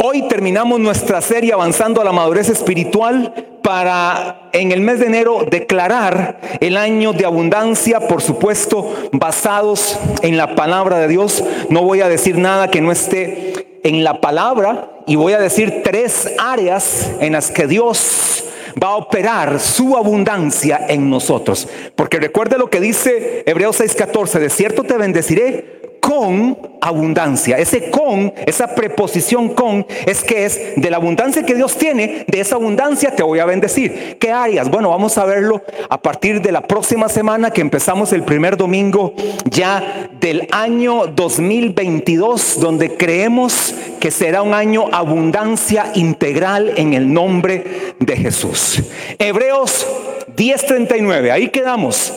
Hoy terminamos nuestra serie avanzando a la madurez espiritual para en el mes de enero declarar el año de abundancia, por supuesto, basados en la palabra de Dios. No voy a decir nada que no esté en la palabra y voy a decir tres áreas en las que Dios va a operar su abundancia en nosotros. Porque recuerde lo que dice Hebreos 6:14, de cierto te bendeciré con abundancia. Ese con, esa preposición con, es que es de la abundancia que Dios tiene, de esa abundancia te voy a bendecir. ¿Qué áreas? Bueno, vamos a verlo a partir de la próxima semana que empezamos el primer domingo ya del año 2022, donde creemos que será un año abundancia integral en el nombre de Jesús. Hebreos 10:39, ahí quedamos.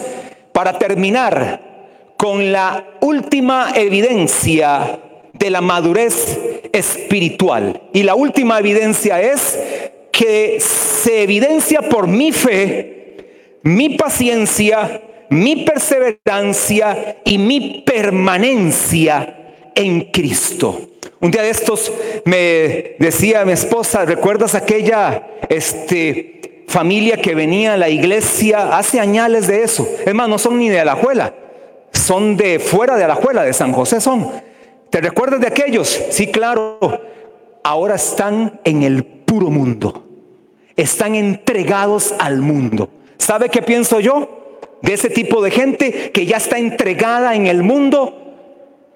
Para terminar, con la última evidencia de la madurez espiritual. Y la última evidencia es que se evidencia por mi fe, mi paciencia, mi perseverancia y mi permanencia en Cristo. Un día de estos me decía mi esposa, ¿recuerdas aquella este, familia que venía a la iglesia hace años de eso? Es más, no son ni de la juela son de fuera de la Alajuela, de San José son. ¿Te recuerdas de aquellos? Sí, claro. Ahora están en el puro mundo. Están entregados al mundo. ¿Sabe qué pienso yo? De ese tipo de gente que ya está entregada en el mundo.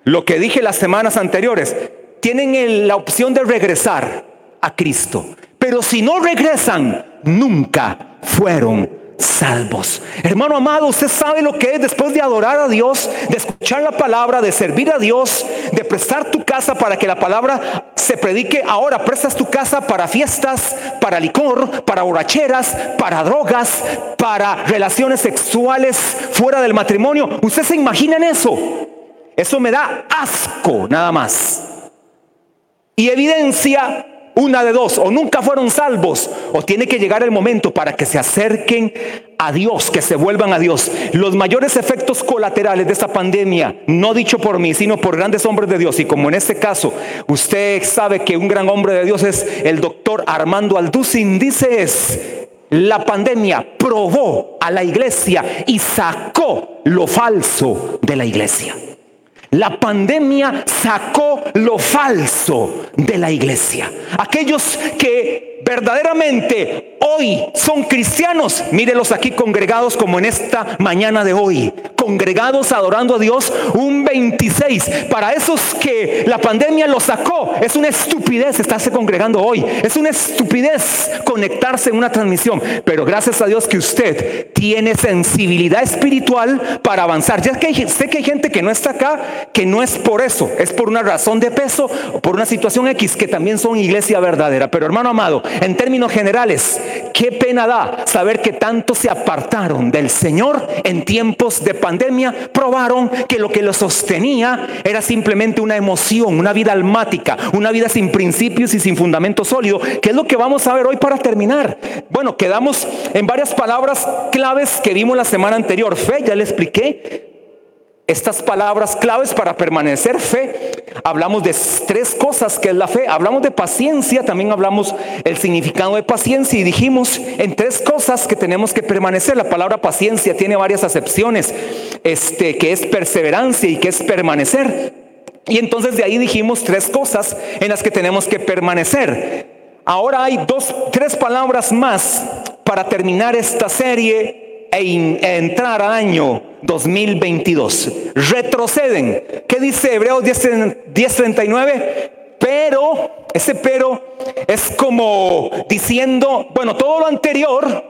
Lo que dije las semanas anteriores. Tienen la opción de regresar a Cristo. Pero si no regresan, nunca fueron salvos. Hermano amado, usted sabe lo que es después de adorar a Dios, de escuchar la palabra, de servir a Dios, de prestar tu casa para que la palabra se predique. Ahora prestas tu casa para fiestas, para licor, para borracheras, para drogas, para relaciones sexuales fuera del matrimonio. ¿Usted se imagina en eso? Eso me da asco, nada más. Y evidencia una de dos, o nunca fueron salvos, o tiene que llegar el momento para que se acerquen a Dios, que se vuelvan a Dios. Los mayores efectos colaterales de esta pandemia, no dicho por mí, sino por grandes hombres de Dios, y como en este caso usted sabe que un gran hombre de Dios es el doctor Armando Alducin, dice es, la pandemia probó a la iglesia y sacó lo falso de la iglesia. La pandemia sacó lo falso de la iglesia. Aquellos que verdaderamente hoy son cristianos, mírelos aquí congregados como en esta mañana de hoy, congregados adorando a Dios un 26. Para esos que la pandemia los sacó, es una estupidez estarse congregando hoy, es una estupidez conectarse en una transmisión, pero gracias a Dios que usted tiene sensibilidad espiritual para avanzar. Ya que sé que hay gente que no está acá, que no es por eso, es por una razón de peso por una situación X que también son iglesia verdadera. Pero hermano amado, en términos generales, qué pena da saber que tanto se apartaron del Señor en tiempos de pandemia, probaron que lo que los sostenía era simplemente una emoción, una vida almática, una vida sin principios y sin fundamento sólido, que es lo que vamos a ver hoy para terminar. Bueno, quedamos en varias palabras claves que vimos la semana anterior. Fe, ya le expliqué, estas palabras claves para permanecer fe. Hablamos de tres cosas que es la fe. Hablamos de paciencia, también hablamos el significado de paciencia y dijimos en tres cosas que tenemos que permanecer. La palabra paciencia tiene varias acepciones, este que es perseverancia y que es permanecer. Y entonces de ahí dijimos tres cosas en las que tenemos que permanecer. Ahora hay dos, tres palabras más para terminar esta serie e, entrar al año 2022. Retroceden. ¿Qué dice Hebreos 10:39? Pero, ese pero es como diciendo, bueno, todo lo anterior,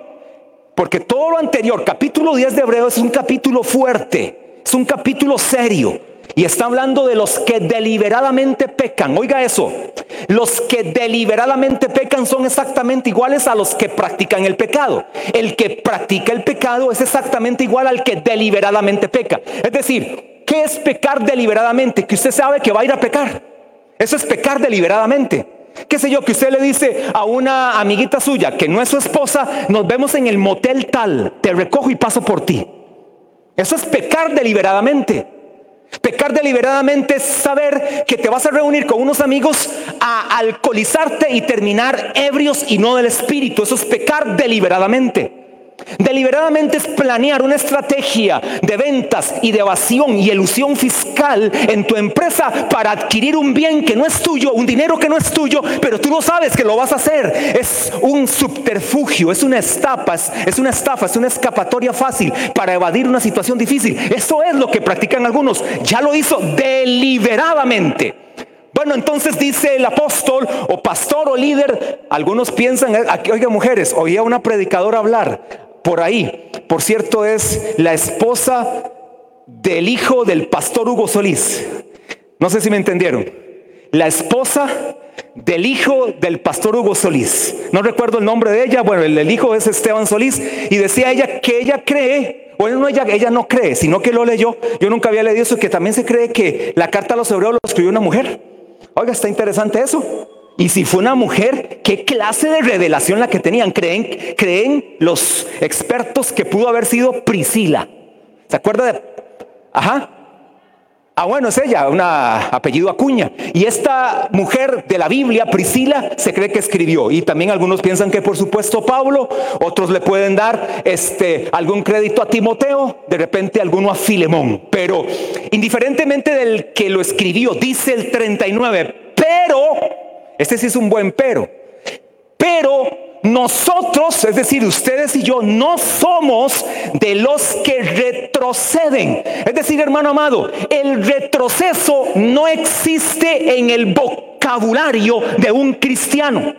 porque todo lo anterior, capítulo 10 de Hebreos es un capítulo fuerte, es un capítulo serio. Y está hablando de los que deliberadamente pecan. Oiga eso. Los que deliberadamente pecan son exactamente iguales a los que practican el pecado. El que practica el pecado es exactamente igual al que deliberadamente peca. Es decir, ¿qué es pecar deliberadamente? Que usted sabe que va a ir a pecar. Eso es pecar deliberadamente. ¿Qué sé yo? Que usted le dice a una amiguita suya que no es su esposa, nos vemos en el motel tal, te recojo y paso por ti. Eso es pecar deliberadamente. Pecar deliberadamente es saber que te vas a reunir con unos amigos a alcoholizarte y terminar ebrios y no del espíritu. Eso es pecar deliberadamente. Deliberadamente es planear una estrategia de ventas y de evasión y elusión fiscal en tu empresa para adquirir un bien que no es tuyo, un dinero que no es tuyo, pero tú no sabes que lo vas a hacer. Es un subterfugio, es una estafa, es una estafa, es una escapatoria fácil para evadir una situación difícil. Eso es lo que practican algunos. Ya lo hizo deliberadamente. Bueno, entonces dice el apóstol o pastor o líder, algunos piensan, oiga mujeres, oía una predicadora hablar, por ahí. Por cierto, es la esposa del hijo del pastor Hugo Solís. No sé si me entendieron. La esposa del hijo del pastor Hugo Solís. No recuerdo el nombre de ella. Bueno, el, hijo es Esteban Solís. Y decía ella que ella cree, bueno, no, ella, ella no cree, sino que lo leyó. Yo nunca había leído eso, que también se cree que la carta a los hebreos lo escribió una mujer. Oiga, está interesante eso. Y si fue una mujer, ¿qué clase de revelación la que tenían? Creen, creen los expertos que pudo haber sido Priscila. ¿Se acuerda de? Ajá. Ah, bueno, es ella, un apellido Acuña. Y esta mujer de la Biblia, Priscila, se cree que escribió. Y también algunos piensan que por supuesto Pablo, otros le pueden dar este, algún crédito a Timoteo, de repente alguno a Filemón. Pero indiferentemente del que lo escribió, dice el 39, pero este sí es un buen pero. Pero nosotros, es decir, ustedes y yo, no somos de los que retroceden. Es decir, hermano amado, el retroceso no existe en el vocabulario de un cristiano.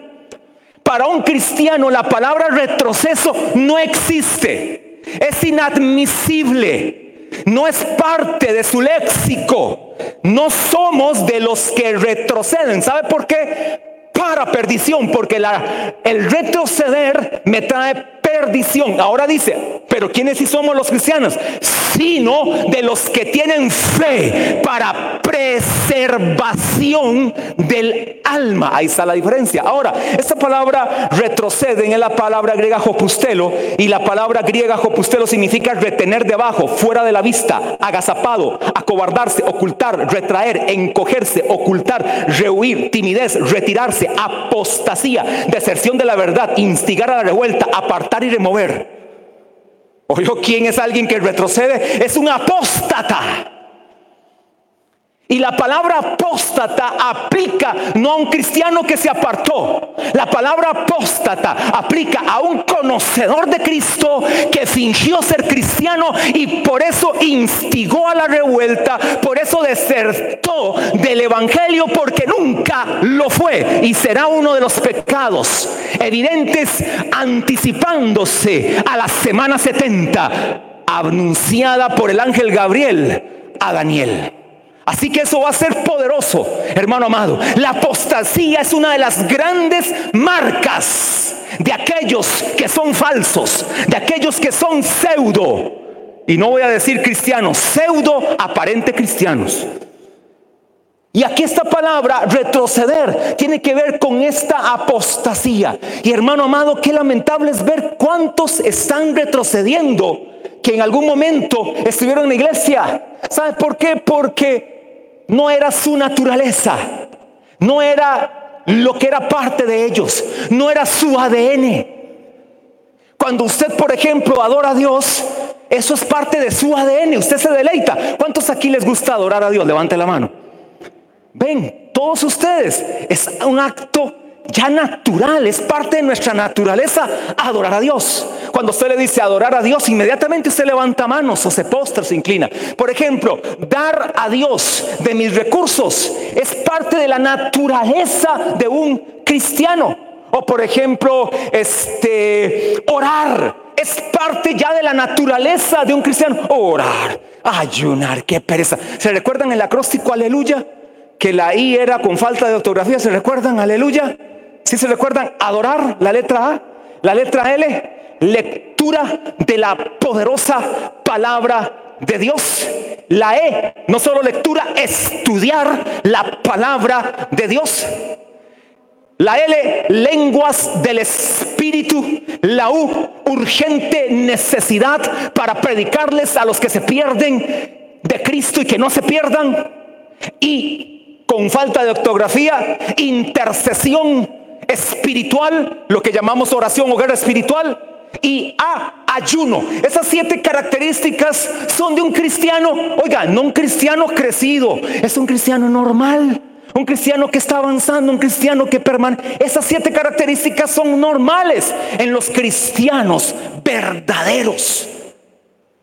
Para un cristiano la palabra retroceso no existe. Es inadmisible. No es parte de su léxico. No somos de los que retroceden. ¿Sabe por qué? Para perdición, porque la, el retroceder me trae perdición. Ahora dice, pero ¿quiénes sí somos los cristianos? Sino de los que tienen fe para preservación del alma. Ahí está la diferencia. Ahora, esta palabra retroceden en la palabra griega jopustelo y la palabra griega jopustelo significa retener debajo, fuera de la vista, agazapado, acobardarse, ocultar, retraer, encogerse, ocultar, rehuir, timidez, retirarse, apostasía, deserción de la verdad, instigar a la revuelta, apartar y remover. ¿Oyó quién es alguien que retrocede? Es un apóstata. Y la palabra apóstata aplica no a un cristiano que se apartó. La palabra apóstata aplica a un conocedor de Cristo que fingió ser cristiano y por eso instigó a la revuelta, por eso desertó del Evangelio porque nunca lo fue y será uno de los pecados evidentes anticipándose a la semana 70 anunciada por el ángel Gabriel a Daniel. Así que eso va a ser poderoso, hermano amado. La apostasía es una de las grandes marcas de aquellos que son falsos, de aquellos que son pseudo. Y no voy a decir cristianos, pseudo aparente cristianos. Y aquí esta palabra, retroceder, tiene que ver con esta apostasía. Y hermano amado, qué lamentable es ver cuántos están retrocediendo que en algún momento estuvieron en la iglesia. ¿Sabe por qué? Porque no era su naturaleza, no era lo que era parte de ellos, no era su ADN. Cuando usted, por ejemplo, adora a Dios, eso es parte de su ADN, usted se deleita. ¿Cuántos aquí les gusta adorar a Dios? Levante la mano. Ven, todos ustedes, es un acto ya natural, es parte de nuestra naturaleza adorar a Dios. Cuando usted le dice adorar a Dios, inmediatamente usted levanta manos o se postra, se inclina. Por ejemplo, dar a Dios de mis recursos es parte de la naturaleza de un cristiano. O por ejemplo, este orar es parte ya de la naturaleza de un cristiano. Orar, ayunar, qué pereza. ¿Se recuerdan el acróstico aleluya? Que la I era con falta de ortografía, ¿se recuerdan? Aleluya. Si se recuerdan, adorar, la letra A, la letra L, lectura de la poderosa palabra de Dios. La E, no solo lectura, estudiar la palabra de Dios. La L, lenguas del Espíritu. La U, urgente necesidad para predicarles a los que se pierden de Cristo y que no se pierdan. Y con falta de ortografía, intercesión espiritual, lo que llamamos oración o guerra espiritual. Y A, ayuno. Esas siete características son de un cristiano, oiga, no un cristiano crecido, es un cristiano normal. Un cristiano que está avanzando, un cristiano que permanece. Esas siete características son normales en los cristianos verdaderos.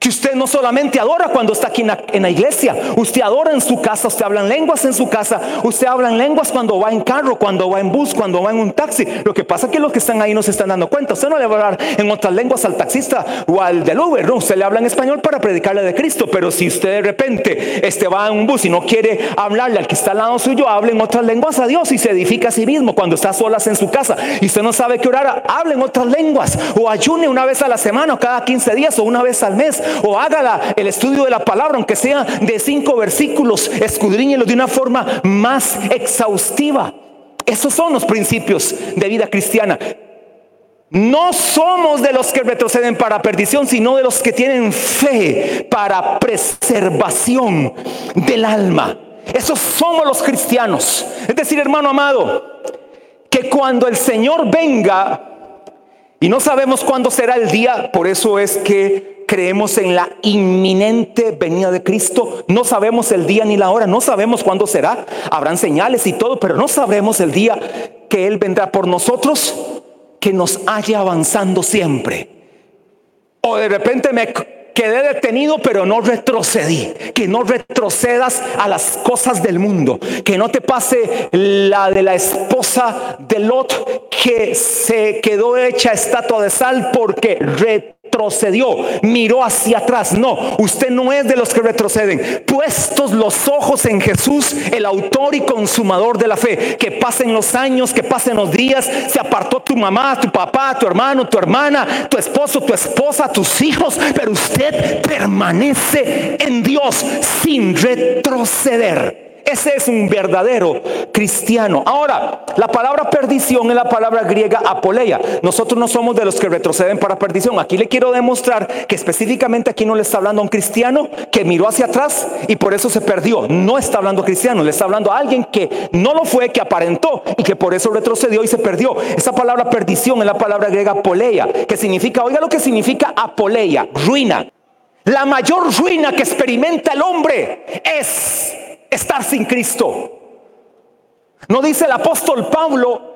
Que usted no solamente adora cuando está aquí en la, iglesia, usted adora en su casa, usted habla en lenguas en su casa, usted habla en lenguas cuando va en carro, cuando va en bus, cuando va en un taxi. Lo que pasa es que los que están ahí no se están dando cuenta. Usted no le va a hablar en otras lenguas al taxista o al del Uber, no, usted le habla en español para predicarle de Cristo. Pero si usted de repente este, va en un bus y no quiere hablarle al que está al lado suyo, hable en otras lenguas a Dios y se edifica a sí mismo cuando está solas en su casa y usted no sabe qué orar, hable en otras lenguas o ayune una vez a la semana o cada 15 días o una vez al mes o haga el estudio de la palabra, aunque sea de cinco versículos, escudriñelo de una forma más exhaustiva. Esos son los principios de vida cristiana. No somos de los que retroceden para perdición, sino de los que tienen fe para preservación del alma. Esos somos los cristianos. Es decir, hermano amado, que cuando el Señor venga, y no sabemos cuándo será el día, por eso es que creemos en la inminente venida de Cristo. No sabemos el día ni la hora, no sabemos cuándo será. Habrán señales y todo, pero no sabremos el día que Él vendrá por nosotros, que nos haya avanzando siempre. O de repente me quedé detenido, pero no retrocedí. Que no retrocedas a las cosas del mundo. Que no te pase la de la esposa de Lot que se quedó hecha estatua de sal porque retrocedió, miró hacia atrás. No, usted no es de los que retroceden. Puestos los ojos en Jesús, el autor y consumador de la fe. Que pasen los años, que pasen los días. Se apartó tu mamá, tu papá, tu hermano, tu hermana, tu esposo, tu esposa, tus hijos. Pero usted permanece en Dios sin retroceder. Ese es un verdadero cristiano. Ahora, la palabra perdición es la palabra griega apoleia. Nosotros no somos de los que retroceden para perdición. Aquí le quiero demostrar que específicamente aquí no le está hablando a un cristiano que miró hacia atrás y por eso se perdió. No está hablando a cristiano, le está hablando a alguien que no lo fue, que aparentó y que por eso retrocedió y se perdió. Esa palabra perdición es la palabra griega apoleia, que significa, oiga lo que significa apoleia, ruina. La mayor ruina que experimenta el hombre es estar sin Cristo. No dice el apóstol Pablo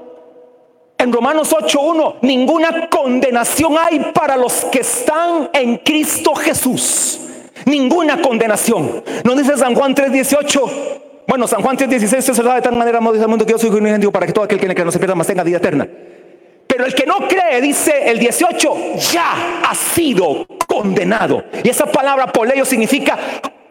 en Romanos 8.1, ninguna condenación hay para los que están en Cristo Jesús. Ninguna condenación. No dice San Juan 3.18. Bueno, San Juan 3.16 se sabe de tal manera dice el mundo que yo soy un para que todo aquel que no se pierda más tenga vida eterna. Pero el que no cree, dice el 18, ya ha sido condenado. Y esa palabra poleo significa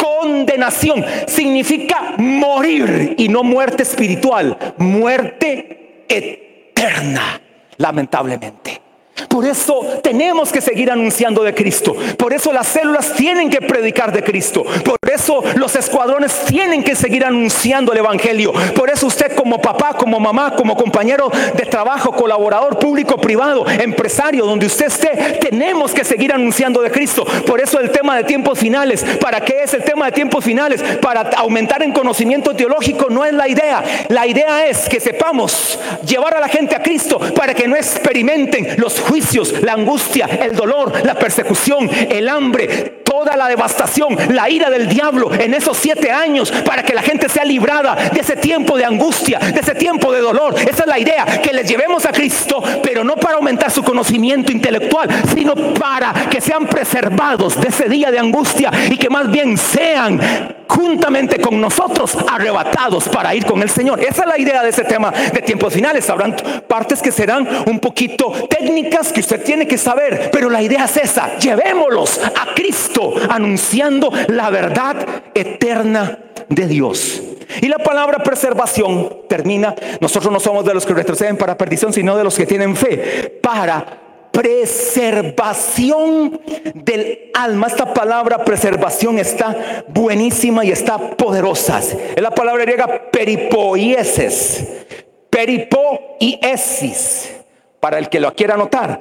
condenación. Significa morir y no muerte espiritual, muerte eterna, lamentablemente. Por eso tenemos que seguir anunciando de Cristo. Por eso las células tienen que predicar de Cristo. Por eso los escuadrones tienen que seguir anunciando el Evangelio. Por eso usted como papá, como mamá, como compañero de trabajo, colaborador público, privado, empresario, donde usted esté, tenemos que seguir anunciando de Cristo. Por eso el tema de tiempos finales. ¿Para qué es el tema de tiempos finales? Para aumentar en conocimiento teológico no es la idea. La idea es que sepamos llevar a la gente a Cristo para que no experimenten los juicios, la angustia, el dolor, la persecución, el hambre, toda la devastación, la ira del diablo en esos siete años para que la gente sea librada de ese tiempo de angustia, de ese tiempo de dolor. Esa es la idea, que les llevemos a Cristo, pero no para aumentar su conocimiento intelectual, sino para que sean preservados de ese día de angustia y que más bien sean juntamente con nosotros arrebatados para ir con el Señor. Esa es la idea de ese tema de tiempos finales. Habrán partes que serán un poquito técnicas que usted tiene que saber, pero la idea es esa. Llevémoslos a Cristo anunciando la verdad eterna de Dios. Y la palabra preservación termina, nosotros no somos de los que retroceden para perdición, sino de los que tienen fe para preservación del alma. Esta palabra preservación está buenísima y está poderosa. Es la palabra griega peripoieses. Peripoiesis. Para el que lo quiera anotar.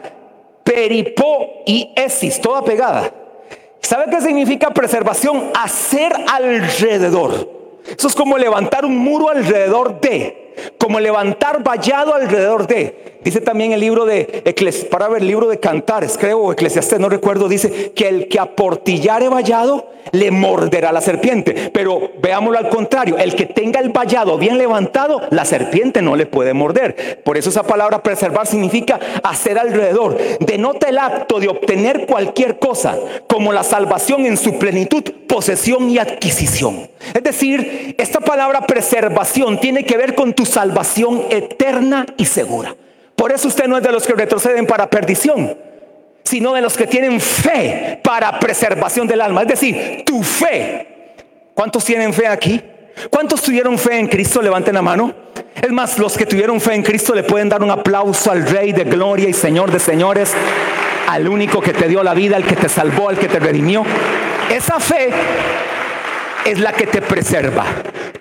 Peripoiesis, toda pegada. ¿Sabe qué significa preservación? Hacer alrededor. Eso es como levantar un muro alrededor de, como levantar vallado alrededor de. Dice también el libro de Eclesiastes, para ver el libro de Cantares, creo, o Eclesiastes, no recuerdo, dice que el que aportillare vallado le morderá la serpiente. Pero veámoslo al contrario, el que tenga el vallado bien levantado, la serpiente no le puede morder. Por eso esa palabra preservar significa hacer alrededor. Denota el acto de obtener cualquier cosa, como la salvación en su plenitud, posesión y adquisición. Es decir, esta palabra preservación tiene que ver con tu salvación eterna y segura. Por eso usted no es de los que retroceden para perdición, sino de los que tienen fe para preservación del alma. Es decir, tu fe. ¿Cuántos tienen fe aquí? ¿Cuántos tuvieron fe en Cristo? Levanten la mano. Es más, los que tuvieron fe en Cristo le pueden dar un aplauso al Rey de Gloria y Señor de Señores, al único que te dio la vida, al que te salvó, al que te redimió. Esa fe es la que te preserva.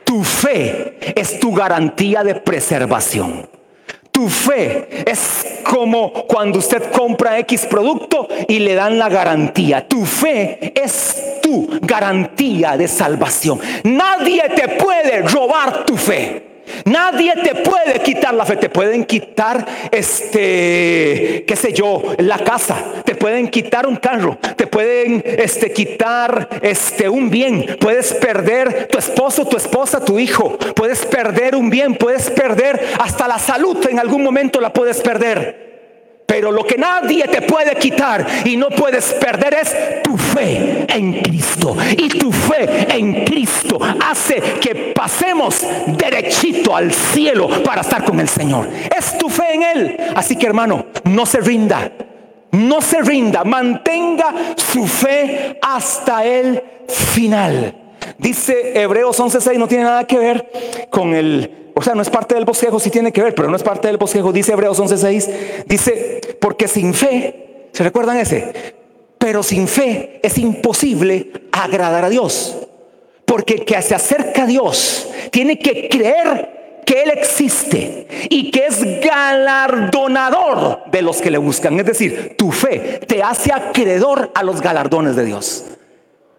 Tu fe es tu garantía de preservación. Tu fe es como cuando usted compra X producto y le dan la garantía. Tu fe es tu garantía de salvación. Nadie te puede robar tu fe. Nadie te puede quitar la fe, te pueden quitar este, qué sé yo, la casa, te pueden quitar un carro, te pueden este quitar este un bien, puedes perder tu esposo, tu esposa, tu hijo, puedes perder un bien, puedes perder hasta la salud, en algún momento la puedes perder. Pero lo que nadie te puede quitar y no puedes perder es tu fe en Cristo. Y tu fe en Cristo hace que pasemos derechito al cielo para estar con el Señor. Es tu fe en Él. Así que hermano, no se rinda. No se rinda. Mantenga su fe hasta el final. Dice Hebreos 11:6, no tiene nada que ver con el o sea, no es parte del bosquejo, sí tiene que ver, pero no es parte del bosquejo. Dice Hebreos 11:6, dice, porque sin fe, ¿se recuerdan ese? Pero sin fe es imposible agradar a Dios. Porque el que se acerca a Dios tiene que creer que Él existe y que es galardonador de los que le buscan. Es decir, tu fe te hace acreedor a los galardones de Dios.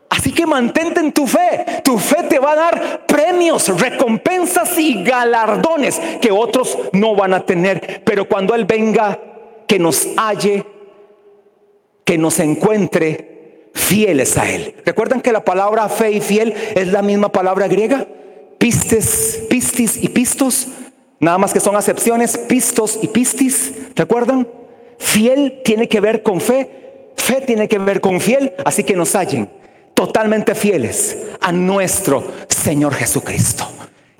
Así que mantente en tu fe. Tu fe te va a dar premios, recompensas y galardones que otros no van a tener. Pero cuando Él venga, que nos halle, que nos encuentre fieles a Él. ¿Recuerdan que la palabra fe y fiel es la misma palabra griega? Pistes, pistis y pistos. Nada más que son acepciones, pistos y pistis. ¿Recuerdan? Fiel tiene que ver con fe. Fe tiene que ver con fiel. Así que nos hallen totalmente fieles a nuestro Señor Jesucristo.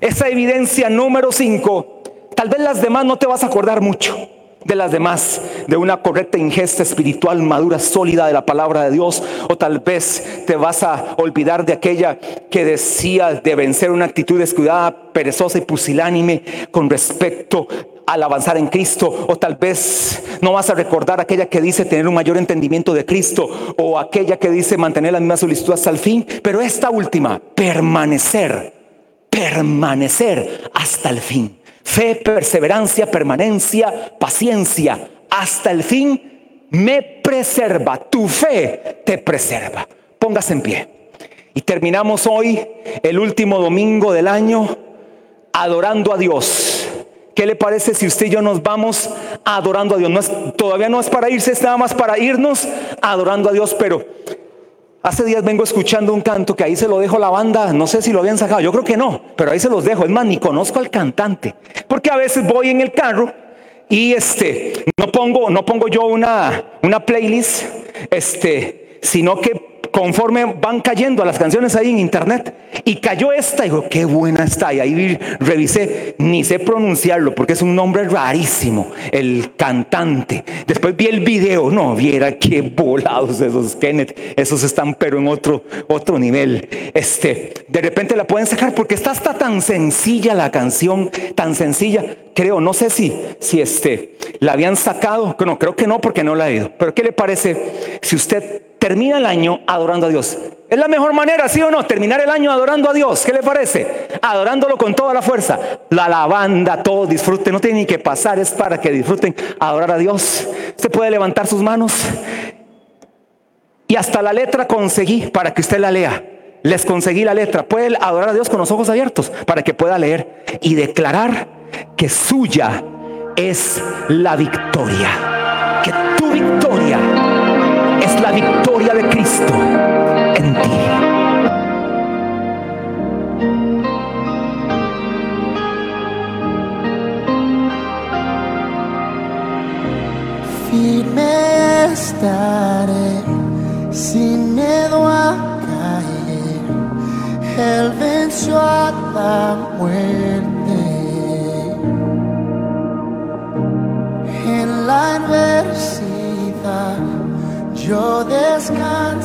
Esa evidencia número 5, tal vez las demás no te vas a acordar mucho de las demás, de una correcta ingesta espiritual madura, sólida de la palabra de Dios, o tal vez te vas a olvidar de aquella que decía de vencer una actitud descuidada, perezosa y pusilánime con respecto al avanzar en Cristo, o tal vez no vas a recordar aquella que dice tener un mayor entendimiento de Cristo, o aquella que dice mantener la misma solicitud hasta el fin, pero esta última, permanecer, permanecer hasta el fin. Fe, perseverancia, permanencia, paciencia, hasta el fin me preserva. Tu fe te preserva. Póngase en pie. Y terminamos hoy, el último domingo del año, adorando a Dios ¿Qué le parece si usted y yo nos vamos adorando a Dios? No es, todavía no es para irse, es nada más para irnos adorando a Dios, pero hace días vengo escuchando un canto que ahí se lo dejo la banda, no sé si lo habían sacado, yo creo que no, pero ahí se los dejo, es más, ni conozco al cantante, porque a veces voy en el carro y este, no pongo, no pongo yo una, una playlist, este, sino que conforme van cayendo las canciones ahí en internet. Y cayó esta, y digo, qué buena está. Y ahí revisé, ni sé pronunciarlo porque es un nombre rarísimo, el cantante. Después vi el video, no, viera qué volados esos Kenneth, esos están pero en otro, otro nivel. Este, de repente la pueden sacar porque está hasta tan sencilla la canción, tan sencilla. Creo, no sé si, si este, la habían sacado, no, creo que no porque no la he ido. Pero ¿qué le parece si usted termina el año adorando a Dios. Es la mejor manera, sí o no, terminar el año adorando a Dios. ¿Qué le parece? Adorándolo con toda la fuerza. La lavanda, todo disfrute. no tiene ni que pasar, es para que disfruten adorar a Dios. Usted puede levantar sus manos. Y hasta la letra conseguí para que usted la lea. Les conseguí la letra. Puede adorar a Dios con los ojos abiertos para que pueda leer y declarar que suya es la victoria. Que tu victoria gloria de Cristo en ti. Firme estaré sin miedo a caer. Él venció a la muerte. En la adversidad yo descanso.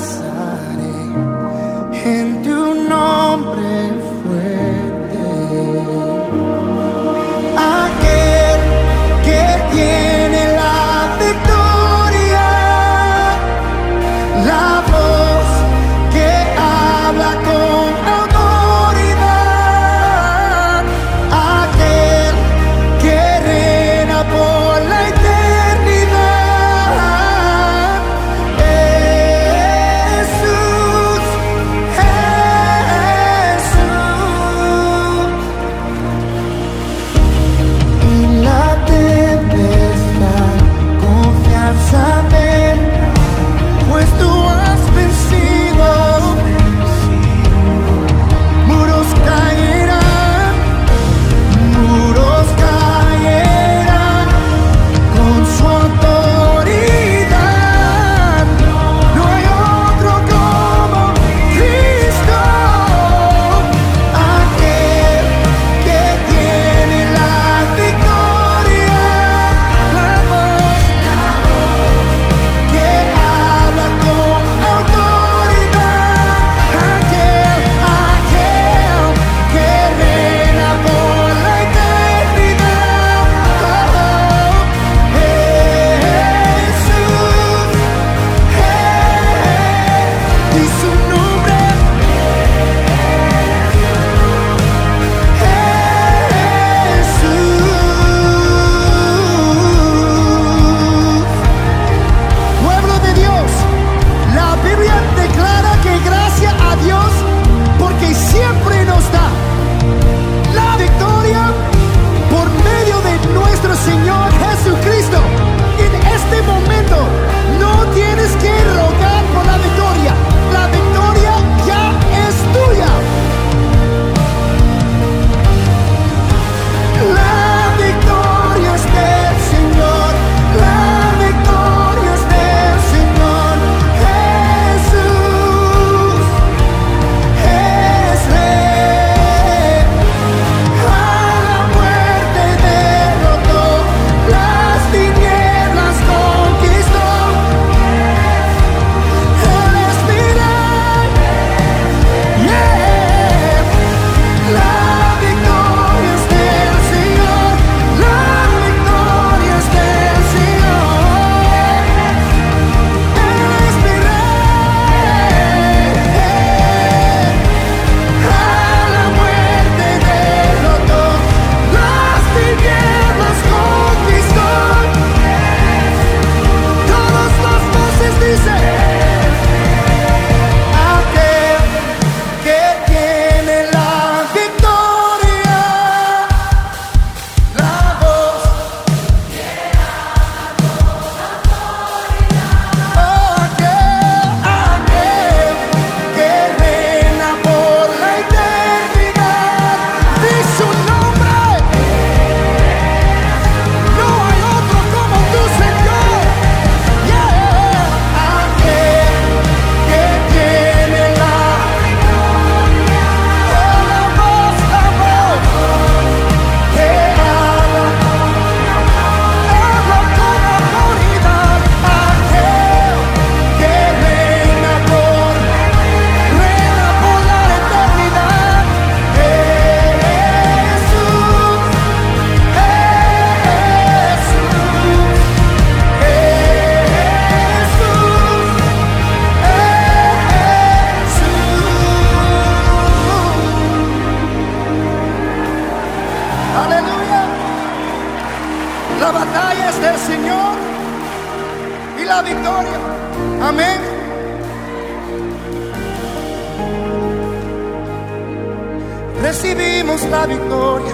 Recibimos la victoria,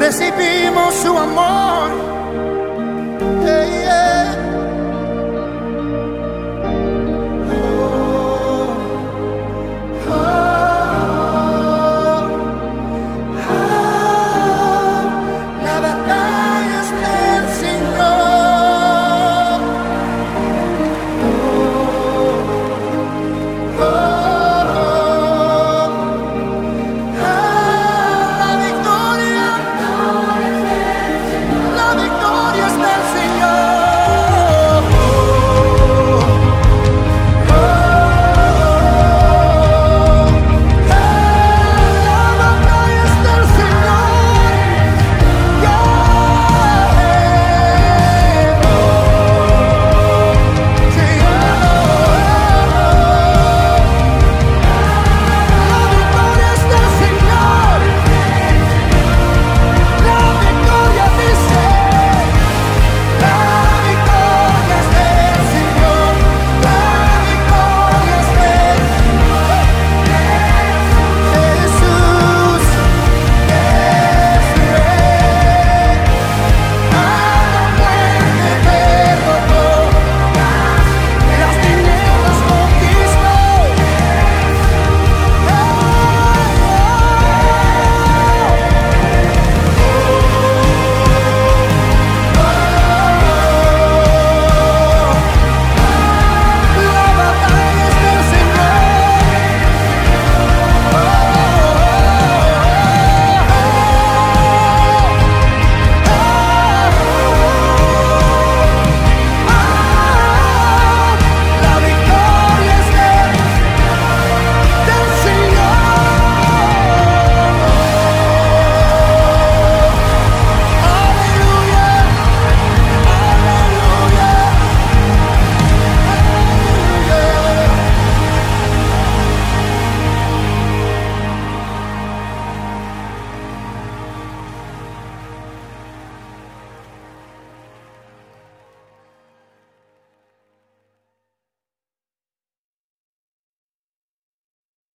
recibimos su amor.